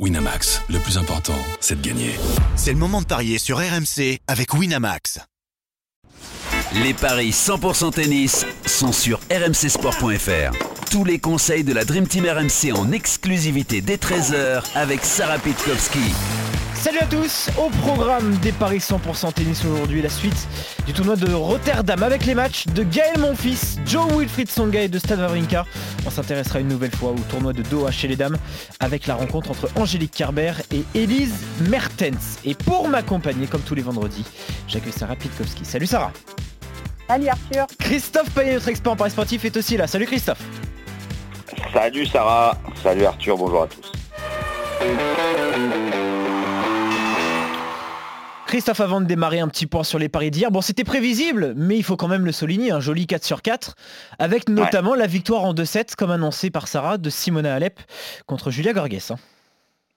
Winamax, le plus important, c'est de gagner. C'est le moment de parier sur RMC avec Winamax. Les paris 100% tennis sont sur rmcsport.fr. Tous les conseils de la Dream Team RMC en exclusivité dès 13h avec Sarah Pitkowski. Salut à tous, au programme des Paris 100% tennis aujourd'hui, la suite du tournoi de Rotterdam avec les matchs de Gaël Monfils, Joe Wilfried Songa et de Stade Wawrinka. On s'intéressera une nouvelle fois au tournoi de Doha chez les dames avec la rencontre entre Angélique Kerber et Elise Mertens. Et pour m'accompagner, comme tous les vendredis, j'accueille Sarah Pitkowski. Salut Sarah Salut Arthur Christophe Payet, notre expert en Paris sportif, est aussi là. Salut Christophe Salut Sarah, salut Arthur, bonjour à tous. Christophe, avant de démarrer un petit point sur les paris d'hier, bon c'était prévisible, mais il faut quand même le souligner, un joli 4 sur 4, avec notamment la victoire en 2-7, comme annoncé par Sarah, de Simona Alep contre Julia Gorges. hein.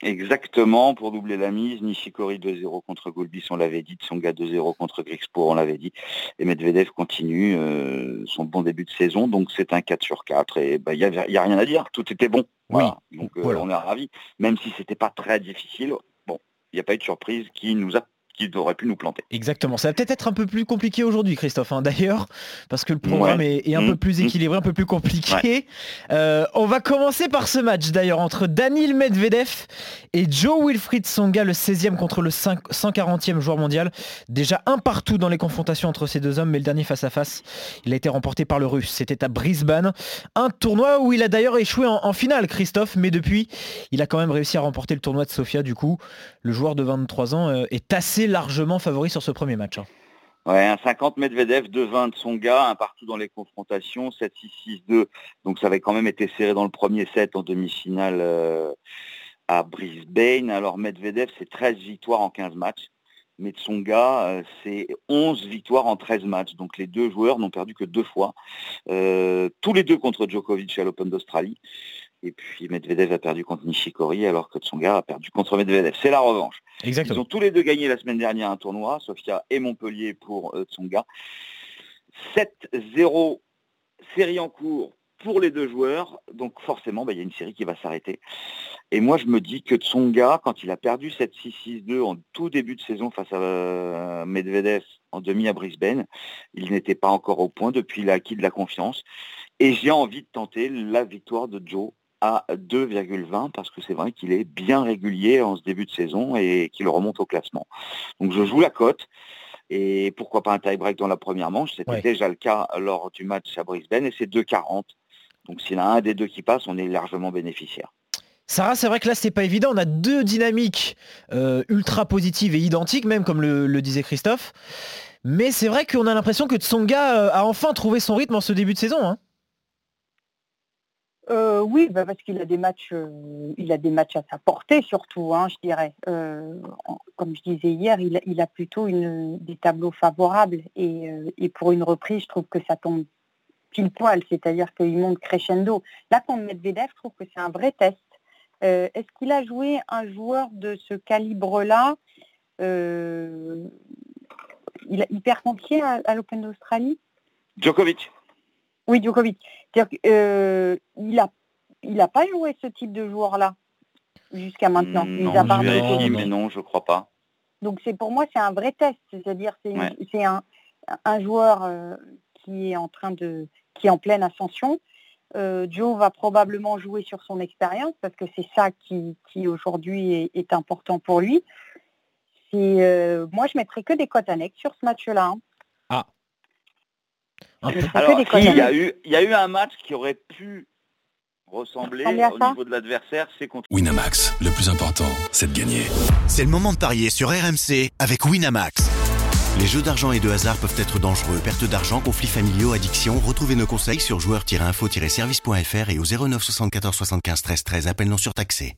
Exactement, pour doubler la mise, Nishikori 2-0 contre Goulbis, on l'avait dit, Tsonga 2-0 contre Grixpo, on l'avait dit, et Medvedev continue euh, son bon début de saison, donc c'est un 4 sur 4, et il n'y a, rien à dire, tout était bon. Voilà. Donc euh, voilà. on est ravis, même si c'était pas très difficile, bon, il n'y a pas eu de surprise qui nous a qui aurait pu nous planter. Exactement, ça va peut-être être un peu plus compliqué aujourd'hui Christophe, hein, d'ailleurs, parce que le programme Ouais. est, est un Mmh, peu plus mmh. équilibré, un peu plus compliqué. Euh, on va commencer par ce match d'ailleurs entre Daniil Medvedev et Joe Wilfried Songa, le 16e contre le 5 140e joueur mondial. Déjà un partout dans les confrontations entre ces deux hommes, mais le dernier face à face, il a été remporté par le russe. C'était à Brisbane, un tournoi où il a d'ailleurs échoué en, en finale Christophe, mais depuis, il a quand même réussi à remporter le tournoi de Sofia. Du coup, le joueur de 23 ans euh, est assez largement favori sur ce premier match. hein. Ouais, un 50 Medvedev, 2-20 de son gars, un partout dans les confrontations, 7-6-6-2. Donc ça avait quand même été serré dans le premier set en demi-finale euh, à Brisbane. Alors Medvedev, c'est 13 victoires en 15 matchs. Mais Tsonga, euh, c'est 11 victoires en 13 matchs. Donc les deux joueurs n'ont perdu que deux fois. Euh, tous les deux contre Djokovic à l'Open d'Australie. Et puis Medvedev a perdu contre Nishikori alors que Tsonga a perdu contre Medvedev. C'est la revanche. Ils Exactement. ont tous les deux gagné la semaine dernière un tournoi, Sofia et Montpellier pour euh, Tsonga. 7-0 série en cours pour les deux joueurs, donc forcément bah, il y a une série qui va s'arrêter. Et moi je me dis que Tsonga, quand il a perdu 7-6-6-2 en tout début de saison face à euh, Medvedev en demi à Brisbane, il n'était pas encore au point depuis il a acquis de la confiance. Et j'ai envie de tenter la victoire de Joe à 2,20 parce que c'est vrai qu'il est bien régulier en ce début de saison et qu'il remonte au classement. Donc je joue la cote et pourquoi pas un tie-break dans la première manche. C'était Ouais. déjà le cas lors du match à Brisbane et c'est 2,40. Donc s'il a un des deux qui passe, on est largement bénéficiaire. Sarah, c'est vrai que là, c'est pas évident. On a deux dynamiques euh, ultra positives et identiques, même comme le, le disait Christophe. Mais c'est vrai qu'on a l'impression que Tsonga euh, a enfin trouvé son rythme en ce début de saison. hein. Euh, Oui, bah, parce qu'il a des matchs, euh, il a des matchs à sa portée surtout, hein, je dirais. Euh, comme je disais hier, il a, plutôt une, des tableaux favorables et, euh, et pour une reprise, je trouve que ça tombe pile poil, c'est-à-dire qu'il monte crescendo. Là, contre Medvedev, je trouve que c'est un vrai test. Est-ce qu'il a joué un joueur de ce calibre-là? Il, a- qui à, à l'Open d'Australie? Djokovic. Oui, Djokovic. C'est-à-dire qu'il n'a il a pas joué ce type de joueur-là jusqu'à maintenant. Mm, mis non, à part vérifie, Djokovic. mais non, je crois pas. Donc c'est pour moi c'est un vrai test, c'est-à-dire c'est une- Ouais. c'est un, un joueur euh, qui est en train de qui est en pleine ascension. Euh, Joe va probablement jouer sur son expérience parce que c'est ça qui, qui aujourd'hui est, est important pour lui. C'est, euh, moi je mettrais que des cotes annexes sur ce match-là. hein. Un Je peu. mettrais que Alors, si, il y, a eu, il y a eu un match qui aurait pu ressembler au niveau de l'adversaire, c'est contre Winamax, le plus important, c'est de gagner. C'est le moment de parier sur RMC avec Winamax. Les jeux d'argent et de hasard peuvent être dangereux. Perte d'argent, conflits familiaux, addiction. Retrouvez nos conseils sur joueurs-info-service.fr et au 09 74 75 13 13. Appel non surtaxé.